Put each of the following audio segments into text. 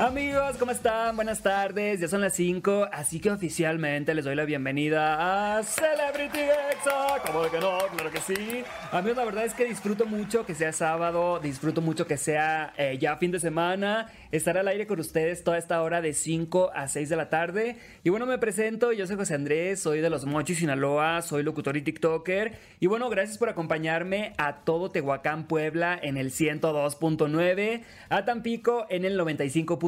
Amigos, ¿cómo están? Buenas tardes, ya son las 5, así que oficialmente les doy la bienvenida a Celebrity Exa. ¿Cómo que no? Claro que sí. Amigos, la verdad es que disfruto mucho que sea sábado, disfruto mucho que sea eh, ya fin de semana, estar al aire con ustedes toda esta hora de 5 a 6 de la tarde. Y bueno, me presento, yo soy José Andrés, soy de Los Mochis, Sinaloa, soy locutor y TikToker. Y bueno, gracias por acompañarme a todo Tehuacán, Puebla en el 102.9, a Tampico en el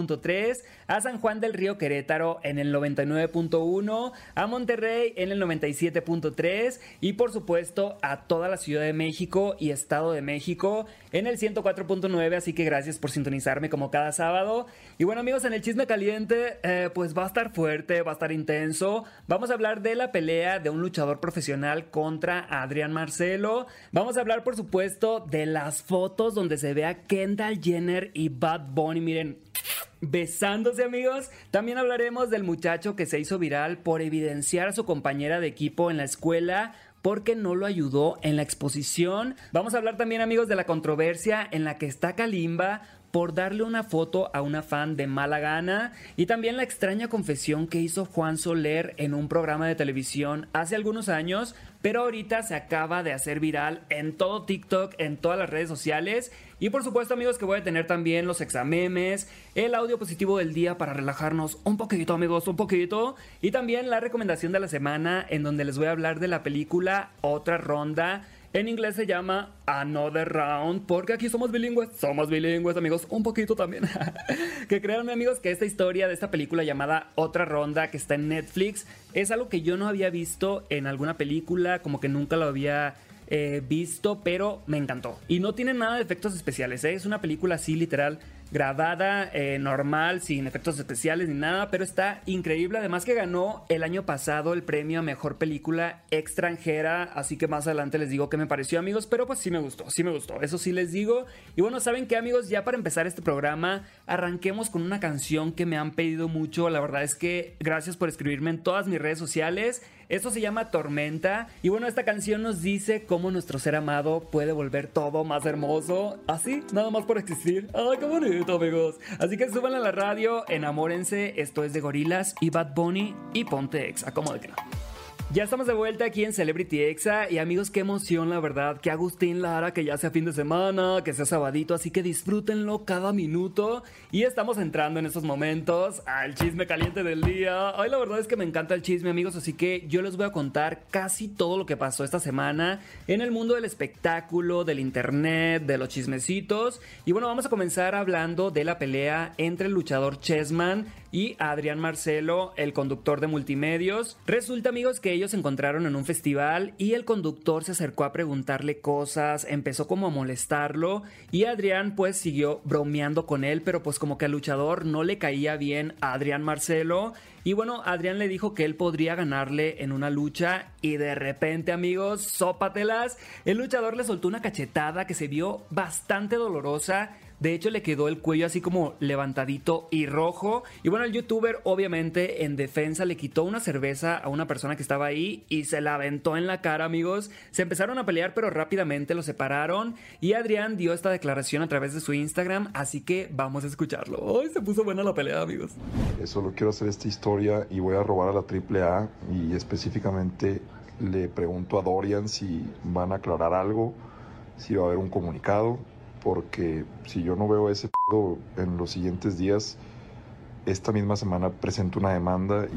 95 a San Juan del Río Querétaro en el 99.1, a Monterrey en el 97.3 y por supuesto a toda la Ciudad de México y Estado de México en el 104.9, así que gracias por sintonizarme como cada sábado. Y bueno amigos, en el chisme caliente eh, pues va a estar fuerte, va a estar intenso. Vamos a hablar de la pelea de un luchador profesional contra Adrián Marcelo. Vamos a hablar por supuesto de las fotos donde se ve a Kendall Jenner y Bad Bunny. Miren, besándose amigos. También hablaremos del muchacho que se hizo viral por evidenciar a su compañera de equipo en la escuela porque no lo ayudó en la exposición. Vamos a hablar también amigos de la controversia en la que está Kalimba por darle una foto a una fan de mala gana. Y también la extraña confesión que hizo Juan Soler en un programa de televisión hace algunos años, pero ahorita se acaba de hacer viral en todo TikTok, en todas las redes sociales. Y por supuesto amigos que voy a tener también los examemes, el audio positivo del día para relajarnos un poquito amigos, un poquito y también la recomendación de la semana en donde les voy a hablar de la película Otra Ronda en inglés se llama Another Round, porque aquí somos bilingües. Somos bilingües, amigos, un poquito también. que créanme, amigos, que esta historia de esta película llamada Otra Ronda, que está en Netflix, es algo que yo no había visto en alguna película, como que nunca lo había eh, visto, pero me encantó. Y no tiene nada de efectos especiales, ¿eh? es una película así literal grabada eh, normal, sin efectos especiales ni nada, pero está increíble. Además que ganó el año pasado el premio a Mejor Película Extranjera, así que más adelante les digo qué me pareció amigos, pero pues sí me gustó, sí me gustó, eso sí les digo. Y bueno, ¿saben qué amigos? Ya para empezar este programa, arranquemos con una canción que me han pedido mucho, la verdad es que gracias por escribirme en todas mis redes sociales. Esto se llama Tormenta y bueno, esta canción nos dice cómo nuestro ser amado puede volver todo más hermoso, así, nada más por existir. ¡Ay, qué bonito! amigos. Así que suban a la radio, enamórense. Esto es de Gorilas y Bad Bunny y Ponte Ex. Acomodo que no. Ya estamos de vuelta aquí en Celebrity Exa y amigos, qué emoción la verdad, que Agustín Lara, que ya sea fin de semana, que sea sabadito, así que disfrútenlo cada minuto y estamos entrando en estos momentos al chisme caliente del día. Ay, la verdad es que me encanta el chisme amigos, así que yo les voy a contar casi todo lo que pasó esta semana en el mundo del espectáculo, del internet, de los chismecitos y bueno, vamos a comenzar hablando de la pelea entre el luchador Chessman y Adrián Marcelo, el conductor de multimedios. Resulta amigos que ellos se encontraron en un festival y el conductor se acercó a preguntarle cosas, empezó como a molestarlo y Adrián pues siguió bromeando con él, pero pues como que al luchador no le caía bien a Adrián Marcelo y bueno, Adrián le dijo que él podría ganarle en una lucha y de repente amigos, sópatelas, el luchador le soltó una cachetada que se vio bastante dolorosa de hecho, le quedó el cuello así como levantadito y rojo. Y bueno, el youtuber, obviamente, en defensa, le quitó una cerveza a una persona que estaba ahí y se la aventó en la cara, amigos. Se empezaron a pelear, pero rápidamente lo separaron. Y Adrián dio esta declaración a través de su Instagram, así que vamos a escucharlo. Hoy se puso buena la pelea, amigos. Solo quiero hacer esta historia y voy a robar a la AAA y específicamente le pregunto a Dorian si van a aclarar algo, si va a haber un comunicado porque si yo no veo ese en los siguientes días, esta misma semana presento una demanda.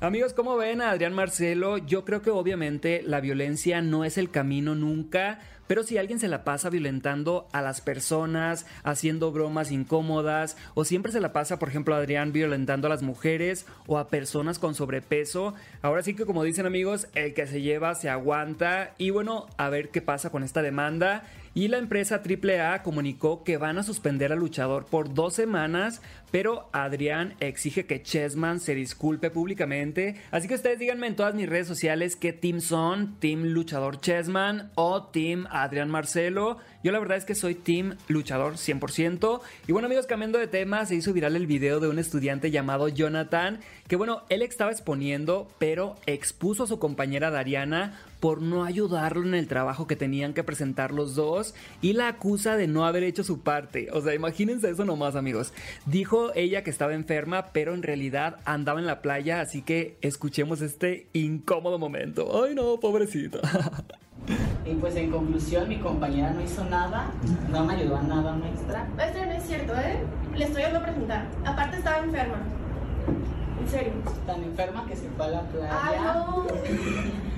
Amigos, ¿cómo ven a Adrián Marcelo? Yo creo que obviamente la violencia no es el camino nunca, pero si alguien se la pasa violentando a las personas, haciendo bromas incómodas, o siempre se la pasa, por ejemplo, Adrián violentando a las mujeres o a personas con sobrepeso, ahora sí que como dicen amigos, el que se lleva se aguanta y bueno, a ver qué pasa con esta demanda. Y la empresa AAA comunicó que van a suspender al luchador por dos semanas, pero Adrián exige que Chessman se disculpe públicamente. Así que ustedes díganme en todas mis redes sociales qué team son, Team Luchador Chessman o Team Adrián Marcelo. Yo la verdad es que soy team luchador 100%. Y bueno amigos, cambiando de tema, se hizo viral el video de un estudiante llamado Jonathan, que bueno, él estaba exponiendo, pero expuso a su compañera Dariana por no ayudarlo en el trabajo que tenían que presentar los dos y la acusa de no haber hecho su parte. O sea, imagínense eso nomás amigos. Dijo ella que estaba enferma, pero en realidad andaba en la playa, así que escuchemos este incómodo momento. Ay no, pobrecita. Y pues en conclusión, mi compañera no hizo nada, no me ayudó a nada, maestra. Esto no es cierto, ¿eh? Le estoy yendo a presentar. Aparte estaba enferma. En serio. Tan enferma que se fue a la playa. Ay, no.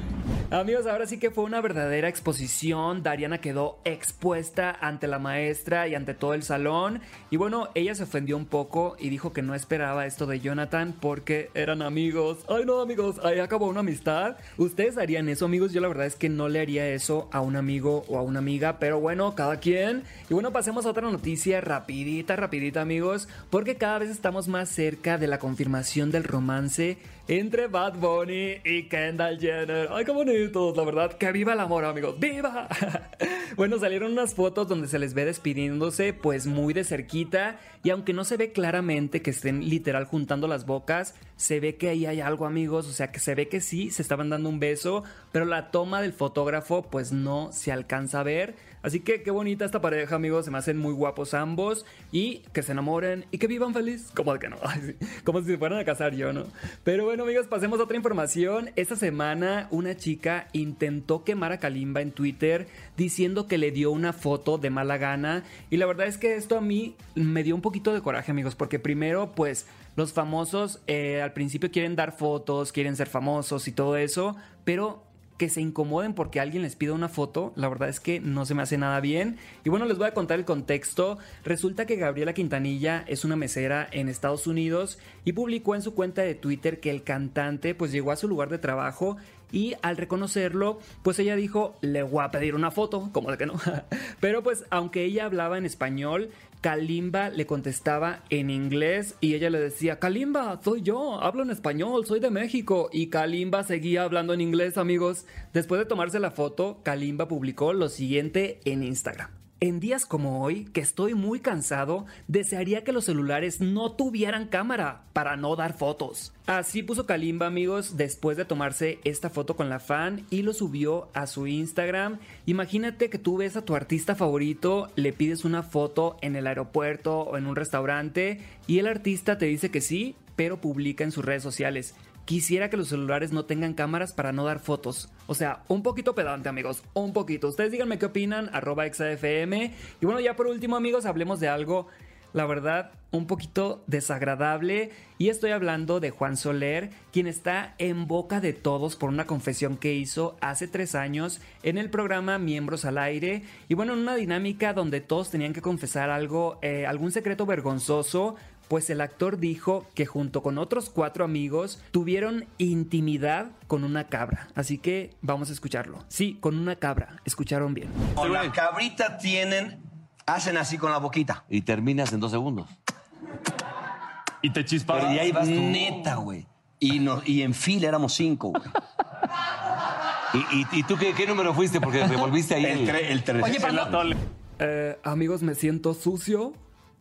Amigos, ahora sí que fue una verdadera exposición. Dariana quedó expuesta ante la maestra y ante todo el salón. Y bueno, ella se ofendió un poco y dijo que no esperaba esto de Jonathan porque eran amigos. Ay, no, amigos, ahí acabó una amistad. ¿Ustedes harían eso, amigos? Yo la verdad es que no le haría eso a un amigo o a una amiga, pero bueno, cada quien. Y bueno, pasemos a otra noticia rapidita, rapidita, amigos, porque cada vez estamos más cerca de la confirmación del romance entre Bad Bunny y Kendall Jenner. Ay, qué bonitos, la verdad. Que viva el amor, amigos. ¡Viva! bueno, salieron unas fotos donde se les ve despidiéndose, pues muy de cerquita. Y aunque no se ve claramente que estén literal juntando las bocas, se ve que ahí hay algo, amigos. O sea, que se ve que sí, se estaban dando un beso. Pero la toma del fotógrafo, pues no se alcanza a ver. Así que qué bonita esta pareja, amigos. Se me hacen muy guapos ambos. Y que se enamoren y que vivan feliz. Como que no. Como si se fueran a casar yo, ¿no? Pero bueno, amigos, pasemos a otra información. Esta semana una chica intentó quemar a Kalimba en Twitter diciendo que le dio una foto de mala gana. Y la verdad es que esto a mí me dio un poquito de coraje, amigos. Porque primero, pues los famosos eh, al principio quieren dar fotos, quieren ser famosos y todo eso. Pero que se incomoden porque alguien les pida una foto, la verdad es que no se me hace nada bien. Y bueno, les voy a contar el contexto. Resulta que Gabriela Quintanilla es una mesera en Estados Unidos y publicó en su cuenta de Twitter que el cantante pues llegó a su lugar de trabajo y al reconocerlo, pues ella dijo, le voy a pedir una foto, como de que no. Pero pues aunque ella hablaba en español, Kalimba le contestaba en inglés y ella le decía, Kalimba, soy yo, hablo en español, soy de México. Y Kalimba seguía hablando en inglés, amigos. Después de tomarse la foto, Kalimba publicó lo siguiente en Instagram. En días como hoy, que estoy muy cansado, desearía que los celulares no tuvieran cámara para no dar fotos. Así puso Kalimba, amigos, después de tomarse esta foto con la fan y lo subió a su Instagram. Imagínate que tú ves a tu artista favorito, le pides una foto en el aeropuerto o en un restaurante y el artista te dice que sí, pero publica en sus redes sociales quisiera que los celulares no tengan cámaras para no dar fotos. O sea, un poquito pedante, amigos. Un poquito. Ustedes díganme qué opinan, arroba. Y bueno, ya por último, amigos, hablemos de algo, la verdad, un poquito desagradable. Y estoy hablando de Juan Soler, quien está en boca de todos por una confesión que hizo hace tres años en el programa Miembros al Aire. Y bueno, en una dinámica donde todos tenían que confesar algo, eh, algún secreto vergonzoso pues el actor dijo que junto con otros cuatro amigos tuvieron intimidad con una cabra. Así que vamos a escucharlo. Sí, con una cabra. Escucharon bien. Con la cabrita tienen, hacen así con la boquita. Y terminas en dos segundos. Y te chispas. Pero y ahí vas tú. Neta, güey. Y, no- y en fila éramos cinco, güey. ¿Y, y- y tú qué, qué número fuiste? Porque revolviste ahí El, el... tre- el tres. Oye, El perdón. atole. Eh, amigos, me siento sucio.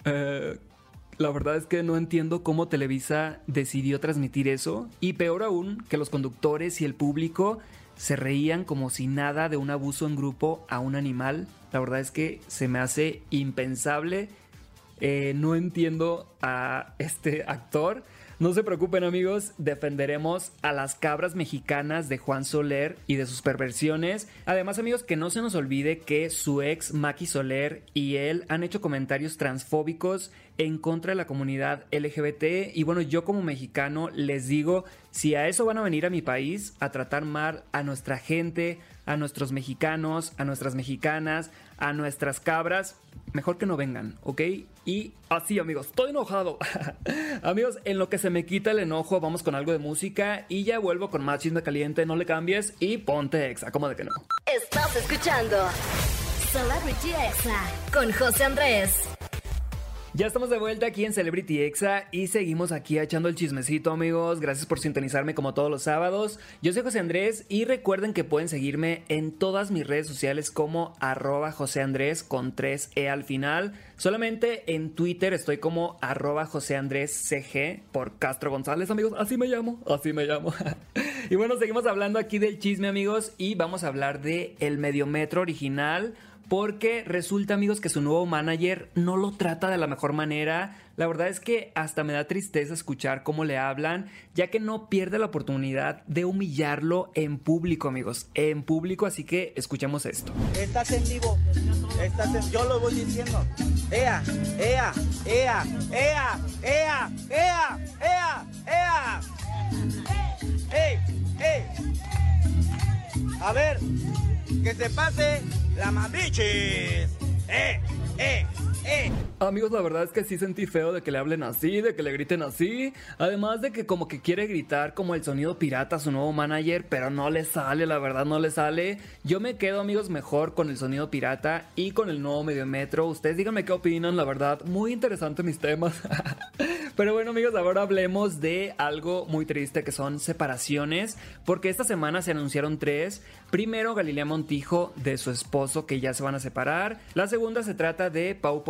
Eh, la verdad es que no entiendo cómo Televisa decidió transmitir eso. Y peor aún, que los conductores y el público se reían como si nada de un abuso en grupo a un animal. La verdad es que se me hace impensable. Eh, no entiendo a este actor. No se preocupen amigos, defenderemos a las cabras mexicanas de Juan Soler y de sus perversiones. Además amigos, que no se nos olvide que su ex Maki Soler y él han hecho comentarios transfóbicos en contra de la comunidad LGBT. Y bueno, yo como mexicano les digo, si a eso van a venir a mi país, a tratar mal a nuestra gente, a nuestros mexicanos, a nuestras mexicanas, a nuestras cabras, mejor que no vengan, ¿ok? Y así amigos, estoy enojado. amigos, en lo que se me quita el enojo, vamos con algo de música y ya vuelvo con más caliente, no le cambies y ponte exa, como de que no. Estás escuchando Celebrity Exa con José Andrés. Ya estamos de vuelta aquí en Celebrity Exa y seguimos aquí echando el chismecito, amigos. Gracias por sintonizarme como todos los sábados. Yo soy José Andrés y recuerden que pueden seguirme en todas mis redes sociales como arroba José Andrés con 3E al final. Solamente en Twitter estoy como arroba José Andrés CG por Castro González, amigos. Así me llamo, así me llamo. y bueno, seguimos hablando aquí del chisme, amigos, y vamos a hablar de El Mediometro original porque resulta amigos que su nuevo manager no lo trata de la mejor manera. La verdad es que hasta me da tristeza escuchar cómo le hablan, ya que no pierde la oportunidad de humillarlo en público amigos, en público, así que escuchemos esto. Estás en vivo, estás en... yo lo voy diciendo. Ea, ea, ea, ea, ea, ea, ea, ea. ¡Ey, ey! A ver, que se pase la mambichis. ¡Eh, eh! Amigos, la verdad es que sí sentí feo de que le hablen así, de que le griten así. Además de que como que quiere gritar como el sonido pirata su nuevo manager, pero no le sale, la verdad no le sale. Yo me quedo, amigos, mejor con el sonido pirata y con el nuevo Mediometro. Ustedes díganme qué opinan, la verdad. Muy interesante mis temas. Pero bueno amigos, ahora hablemos de algo muy triste que son separaciones, porque esta semana se anunciaron tres. Primero Galilea Montijo de su esposo que ya se van a separar. La segunda se trata de Pau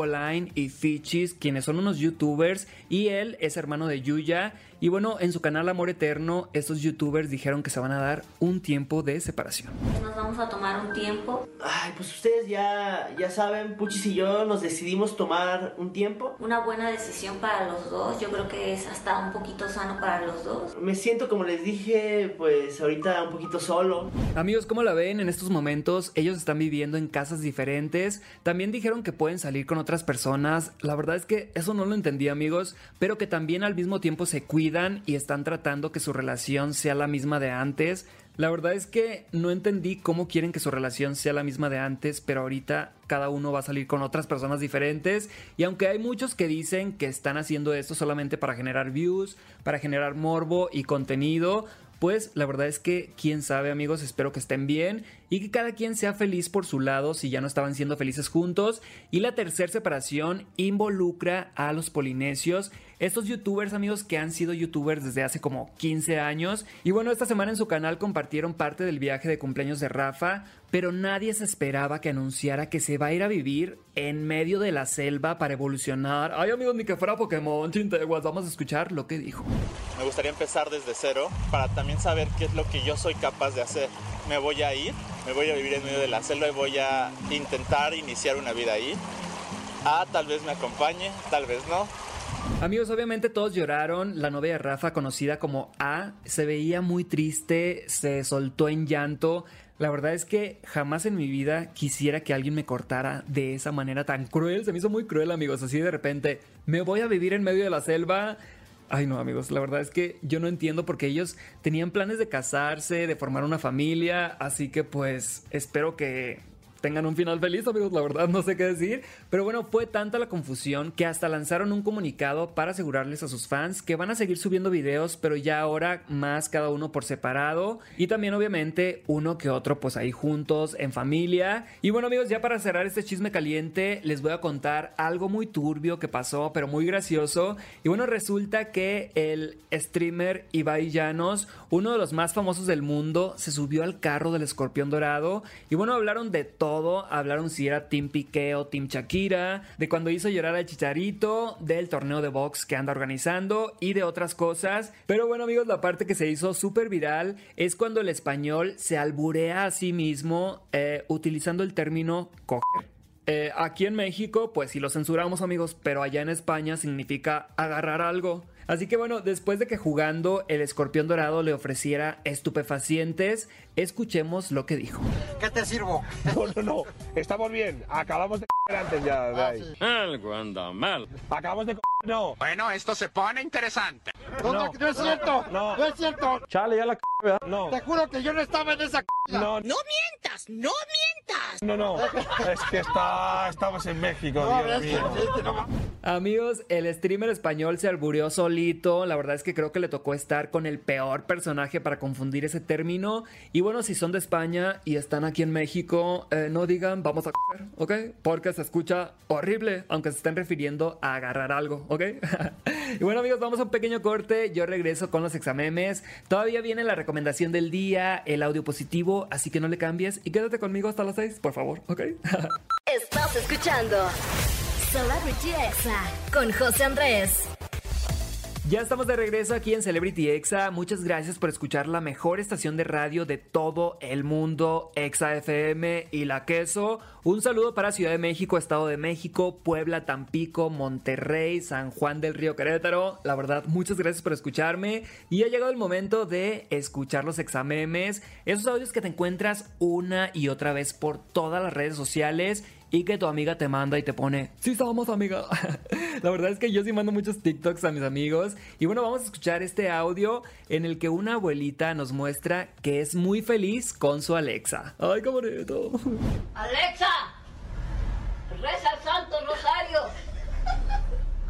Y Fichis, quienes son unos youtubers y él es hermano de Yuya. Y bueno, en su canal Amor Eterno, estos youtubers dijeron que se van a dar un tiempo de separación. Nos vamos a tomar un tiempo. Ay, pues ustedes ya, ya saben, Puchis y yo nos decidimos tomar un tiempo. Una buena decisión para los dos. Yo creo que es hasta un poquito sano para los dos. Me siento, como les dije, pues ahorita un poquito solo. Amigos, ¿cómo la ven? En estos momentos ellos están viviendo en casas diferentes. También dijeron que pueden salir con otras personas. La verdad es que eso no lo entendí, amigos. Pero que también al mismo tiempo se cuidan y están tratando que su relación sea la misma de antes. La verdad es que no entendí cómo quieren que su relación sea la misma de antes, pero ahorita cada uno va a salir con otras personas diferentes. Y aunque hay muchos que dicen que están haciendo esto solamente para generar views, para generar morbo y contenido, pues la verdad es que quién sabe amigos, espero que estén bien y que cada quien sea feliz por su lado si ya no estaban siendo felices juntos. Y la tercera separación involucra a los polinesios, estos youtubers amigos que han sido youtubers desde hace como 15 años. Y bueno, esta semana en su canal compartieron parte del viaje de cumpleaños de Rafa, pero nadie se esperaba que anunciara que se va a ir a vivir en medio de la selva para evolucionar. Ay amigos, ni que fuera Pokémon, chinteguas, vamos a escuchar lo que dijo. Me gustaría empezar desde cero para también saber qué es lo que yo soy capaz de hacer. Me voy a ir, me voy a vivir en medio de la selva y voy a intentar iniciar una vida ahí. Ah, tal vez me acompañe, tal vez no. Amigos, obviamente todos lloraron. La novia de Rafa, conocida como A, se veía muy triste, se soltó en llanto. La verdad es que jamás en mi vida quisiera que alguien me cortara de esa manera tan cruel. Se me hizo muy cruel, amigos. Así de repente, me voy a vivir en medio de la selva. Ay no amigos, la verdad es que yo no entiendo porque ellos tenían planes de casarse, de formar una familia, así que pues espero que tengan un final feliz, amigos. La verdad, no sé qué decir. Pero bueno, fue tanta la confusión que hasta lanzaron un comunicado para asegurarles a sus fans que van a seguir subiendo videos, pero ya ahora más cada uno por separado. Y también, obviamente, uno que otro, pues ahí juntos, en familia. Y bueno, amigos, ya para cerrar este chisme caliente, les voy a contar algo muy turbio que pasó, pero muy gracioso. Y bueno, resulta que el streamer Ibai Llanos, uno de los más famosos del mundo, se subió al carro del escorpión dorado. Y bueno, hablaron de todo Hablaron si era Team Piqué o Team Shakira, de cuando hizo llorar al Chicharito, del torneo de box que anda organizando y de otras cosas. Pero bueno amigos, la parte que se hizo súper viral es cuando el español se alburea a sí mismo eh, utilizando el término coger. Eh, aquí en México, pues si lo censuramos amigos, pero allá en España significa agarrar algo. Así que bueno, después de que jugando el escorpión dorado le ofreciera estupefacientes, escuchemos lo que dijo. ¿Qué te sirvo? No, no, no. Estamos bien. Acabamos de antes ya. De ahí. Algo anda mal. Acabamos de no. Bueno, esto se pone interesante. No, no, no es cierto. No. no es cierto. Chale, ya la ¿verdad? No. Te juro que yo no estaba en esa No. No mientas, no mientas. No, no, es que está, estamos en México, Dios mío. Amigos, el streamer español se alburió solito. La verdad es que creo que le tocó estar con el peor personaje para confundir ese término. Y bueno, si son de España y están aquí en México, eh, no digan vamos a coger, ¿ok? Porque se escucha horrible, aunque se estén refiriendo a agarrar algo, ¿ok? y bueno, amigos, vamos a un pequeño corte. Yo regreso con los examemes. Todavía viene la recomendación del día, el audio positivo, así que no le cambies y quédate conmigo hasta las 6, por favor, ¿ok? Estás escuchando Celebrity Exa con José Andrés. Ya estamos de regreso aquí en Celebrity Exa. Muchas gracias por escuchar la mejor estación de radio de todo el mundo, Exa FM y La Queso. Un saludo para Ciudad de México, Estado de México, Puebla, Tampico, Monterrey, San Juan del Río Querétaro. La verdad, muchas gracias por escucharme. Y ha llegado el momento de escuchar los examemes, esos audios que te encuentras una y otra vez por todas las redes sociales y que tu amiga te manda y te pone, sí somos amiga. La verdad es que yo sí mando muchos TikToks a mis amigos. Y bueno, vamos a escuchar este audio en el que una abuelita nos muestra que es muy feliz con su Alexa. Ay, qué bonito. Alexa, reza el Santo Rosario.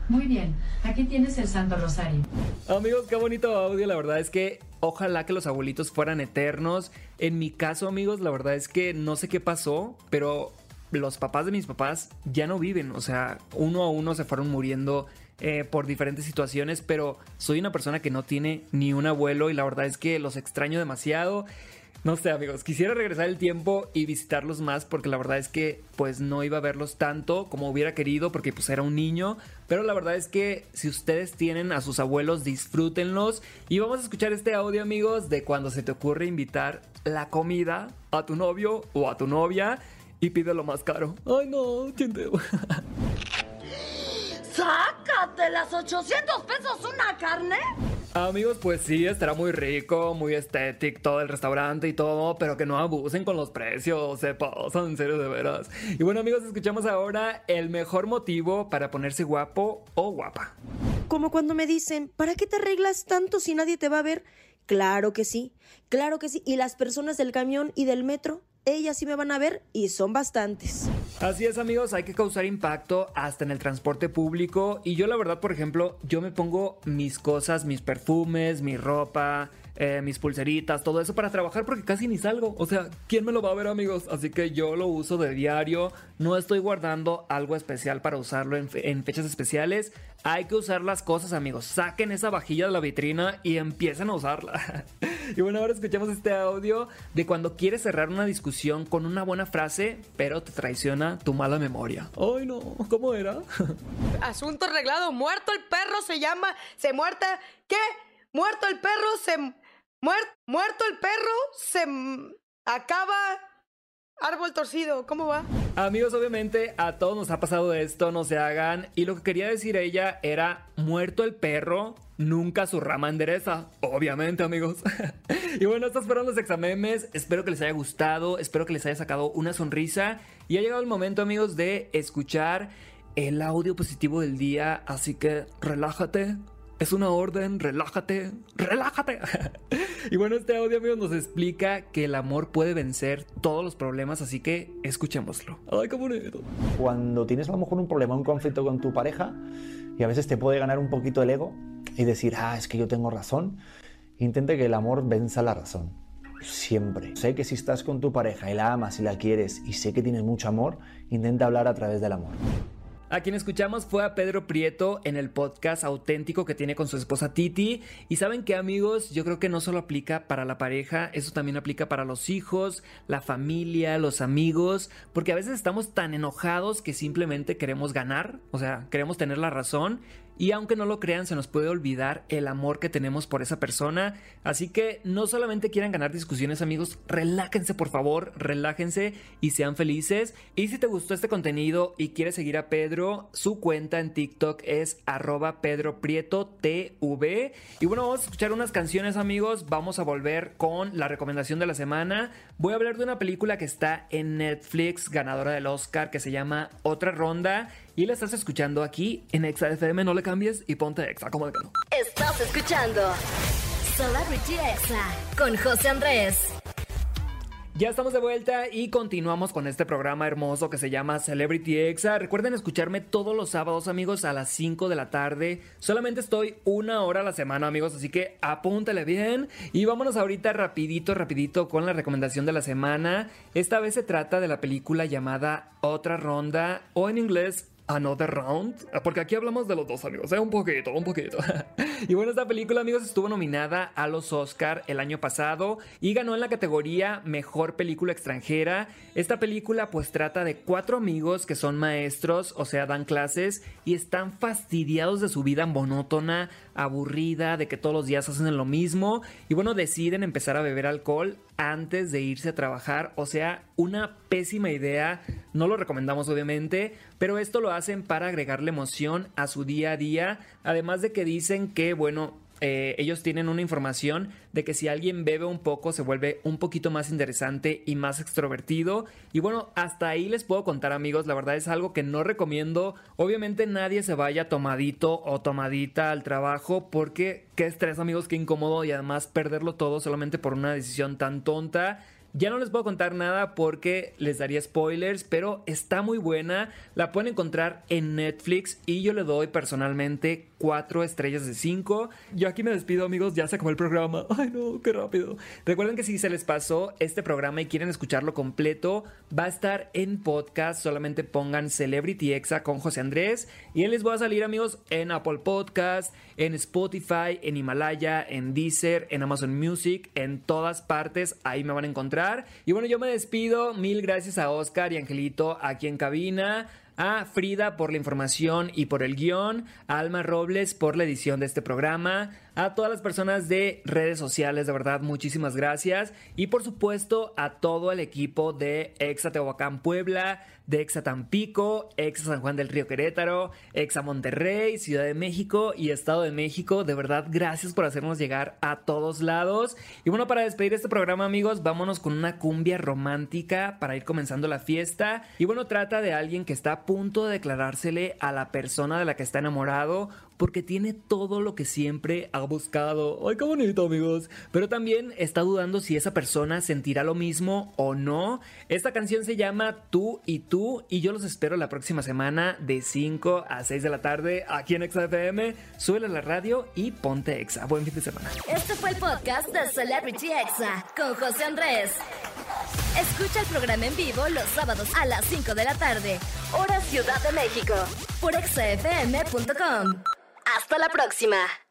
Muy bien, aquí tienes el Santo Rosario. Amigos, qué bonito audio. La verdad es que ojalá que los abuelitos fueran eternos. En mi caso, amigos, la verdad es que no sé qué pasó, pero los papás de mis papás ya no viven, o sea, uno a uno se fueron muriendo eh, por diferentes situaciones, pero soy una persona que no tiene ni un abuelo y la verdad es que los extraño demasiado. No sé, amigos, quisiera regresar el tiempo y visitarlos más porque la verdad es que pues no iba a verlos tanto como hubiera querido porque pues era un niño, pero la verdad es que si ustedes tienen a sus abuelos, disfrútenlos y vamos a escuchar este audio, amigos, de cuando se te ocurre invitar la comida a tu novio o a tu novia y pide lo más caro. Ay, no, chinteo. ¡Sácate las 800 pesos una carne! Amigos, pues sí, estará muy rico, muy estético todo el restaurante y todo, pero que no abusen con los precios, se pasan, en serio, de veras. Y bueno, amigos, escuchamos ahora el mejor motivo para ponerse guapo o guapa. Como cuando me dicen, ¿para qué te arreglas tanto si nadie te va a ver? Claro que sí, claro que sí. ¿Y las personas del camión y del metro? Ellas sí me van a ver y son bastantes. Así es amigos, hay que causar impacto hasta en el transporte público y yo la verdad, por ejemplo, yo me pongo mis cosas, mis perfumes, mi ropa, eh, mis pulseritas, todo eso para trabajar porque casi ni salgo. O sea, ¿quién me lo va a ver amigos? Así que yo lo uso de diario. No estoy guardando algo especial para usarlo en, fechas especiales. Hay que usar las cosas amigos. Saquen esa vajilla de la vitrina y empiecen a usarla. y bueno, ahora escuchamos este audio de cuando quieres cerrar una discusión con una buena frase, pero te traiciona tu mala memoria. Ay no, ¿cómo era? Asunto arreglado, muerto el perro se llama, se muerta, ¿qué? Muerto el perro se muerto el perro, se acaba árbol torcido. ¿Cómo va? Amigos, obviamente a todos nos ha pasado esto, no se hagan. Y lo que quería decir ella era, muerto el perro, nunca su rama endereza. Obviamente, amigos. y bueno, estos fueron los examemes. Espero que les haya gustado, espero que les haya sacado una sonrisa. Y ha llegado el momento, amigos, de escuchar el audio positivo del día. Así que relájate, es una orden, relájate, relájate. y bueno, este audio, amigos, nos explica que el amor puede vencer todos los problemas, así que escuchémoslo. Ay, qué bonito. Cuando tienes a lo mejor un problema, un conflicto con tu pareja, y a veces te puede ganar un poquito el ego y decir, ah, es que yo tengo razón, intente que el amor venza la razón. Siempre. Sé que si estás con tu pareja y la amas y la quieres y sé que tienes mucho amor, intenta hablar a través del amor. A quien escuchamos fue a Pedro Prieto en el podcast auténtico que tiene con su esposa Titi. Y saben que amigos, yo creo que no solo aplica para la pareja, eso también aplica para los hijos, la familia, los amigos, porque a veces estamos tan enojados que simplemente queremos ganar, o sea, queremos tener la razón y aunque no lo crean, se nos puede olvidar el amor que tenemos por esa persona. Así que no solamente quieran ganar discusiones, amigos, relájense por favor, relájense y sean felices. Y si te gustó este contenido y quieres seguir a Pedro, su cuenta en TikTok es arroba Pedro Prieto TV. Y bueno, vamos a escuchar unas canciones, amigos. Vamos a volver con la recomendación de la semana. Voy a hablar de una película que está en Netflix, ganadora del Oscar, que se llama Otra Ronda. Y la estás escuchando aquí en Exa FM. No le cambies y ponte Exa, como de que no. Estás escuchando Celebrity Exa con José Andrés. Ya estamos de vuelta y continuamos con este programa hermoso que se llama Celebrity Exa. Recuerden escucharme todos los sábados, amigos, a las 5 de la tarde. Solamente estoy una hora a la semana, amigos, así que apúntale bien. Y vámonos ahorita rapidito, rapidito con la recomendación de la semana. Esta vez se trata de la película llamada Otra Ronda o en inglés Another Round, porque aquí hablamos de los dos amigos, ¿eh? un poquito, un poquito. y bueno, esta película amigos estuvo nominada a los Oscar el año pasado y ganó en la categoría Mejor Película Extranjera. Esta película pues trata de cuatro amigos que son maestros, o sea, dan clases y están fastidiados de su vida monótona, aburrida, de que todos los días hacen lo mismo y bueno, deciden empezar a beber alcohol antes de irse a trabajar. O sea, una pésima idea. No lo recomendamos obviamente, pero esto lo hacen para agregarle emoción a su día a día. Además de que dicen que, bueno, eh, ellos tienen una información de que si alguien bebe un poco se vuelve un poquito más interesante y más extrovertido. Y bueno, hasta ahí les puedo contar amigos, la verdad es algo que no recomiendo. Obviamente nadie se vaya tomadito o tomadita al trabajo porque qué estrés amigos, qué incómodo y además perderlo todo solamente por una decisión tan tonta. Ya no les puedo contar nada porque les daría spoilers, pero está muy buena. La pueden encontrar en Netflix y yo le doy personalmente 4 estrellas de 5. Yo aquí me despido amigos, ya se acabó el programa. Ay no, qué rápido. Recuerden que si se les pasó este programa y quieren escucharlo completo, va a estar en podcast. Solamente pongan Celebrity Exa con José Andrés y él les va a salir amigos en Apple Podcast, en Spotify, en Himalaya, en Deezer, en Amazon Music, en todas partes. Ahí me van a encontrar. Y bueno, yo me despido. Mil gracias a Oscar y Angelito aquí en cabina. A Frida por la información y por el guion, a Alma Robles por la edición de este programa, a todas las personas de redes sociales, de verdad, muchísimas gracias. Y por supuesto a todo el equipo de Exa Tehuacán Puebla, de Exa Tampico, Exa San Juan del Río Querétaro, Exa Monterrey, Ciudad de México y Estado de México. De verdad, gracias por hacernos llegar a todos lados. Y bueno, para despedir este programa, amigos, vámonos con una cumbia romántica para ir comenzando la fiesta. Y bueno, trata de alguien que está a punto de declarársele a la persona de la que está enamorado porque tiene todo lo que siempre ha buscado. ¡Ay, qué bonito, amigos! Pero también está dudando si esa persona sentirá lo mismo o no. Esta canción se llama Tú y Tú y yo los espero la próxima semana de 5 a 6 de la tarde aquí en XFM. Súbele a la radio y ponte Exa. Buen fin de semana. Este fue el podcast de Celebrity Exa con José Andrés. Escucha el programa en vivo los sábados a las 5 de la tarde, hora Ciudad de México, por exafm.com. Hasta la próxima.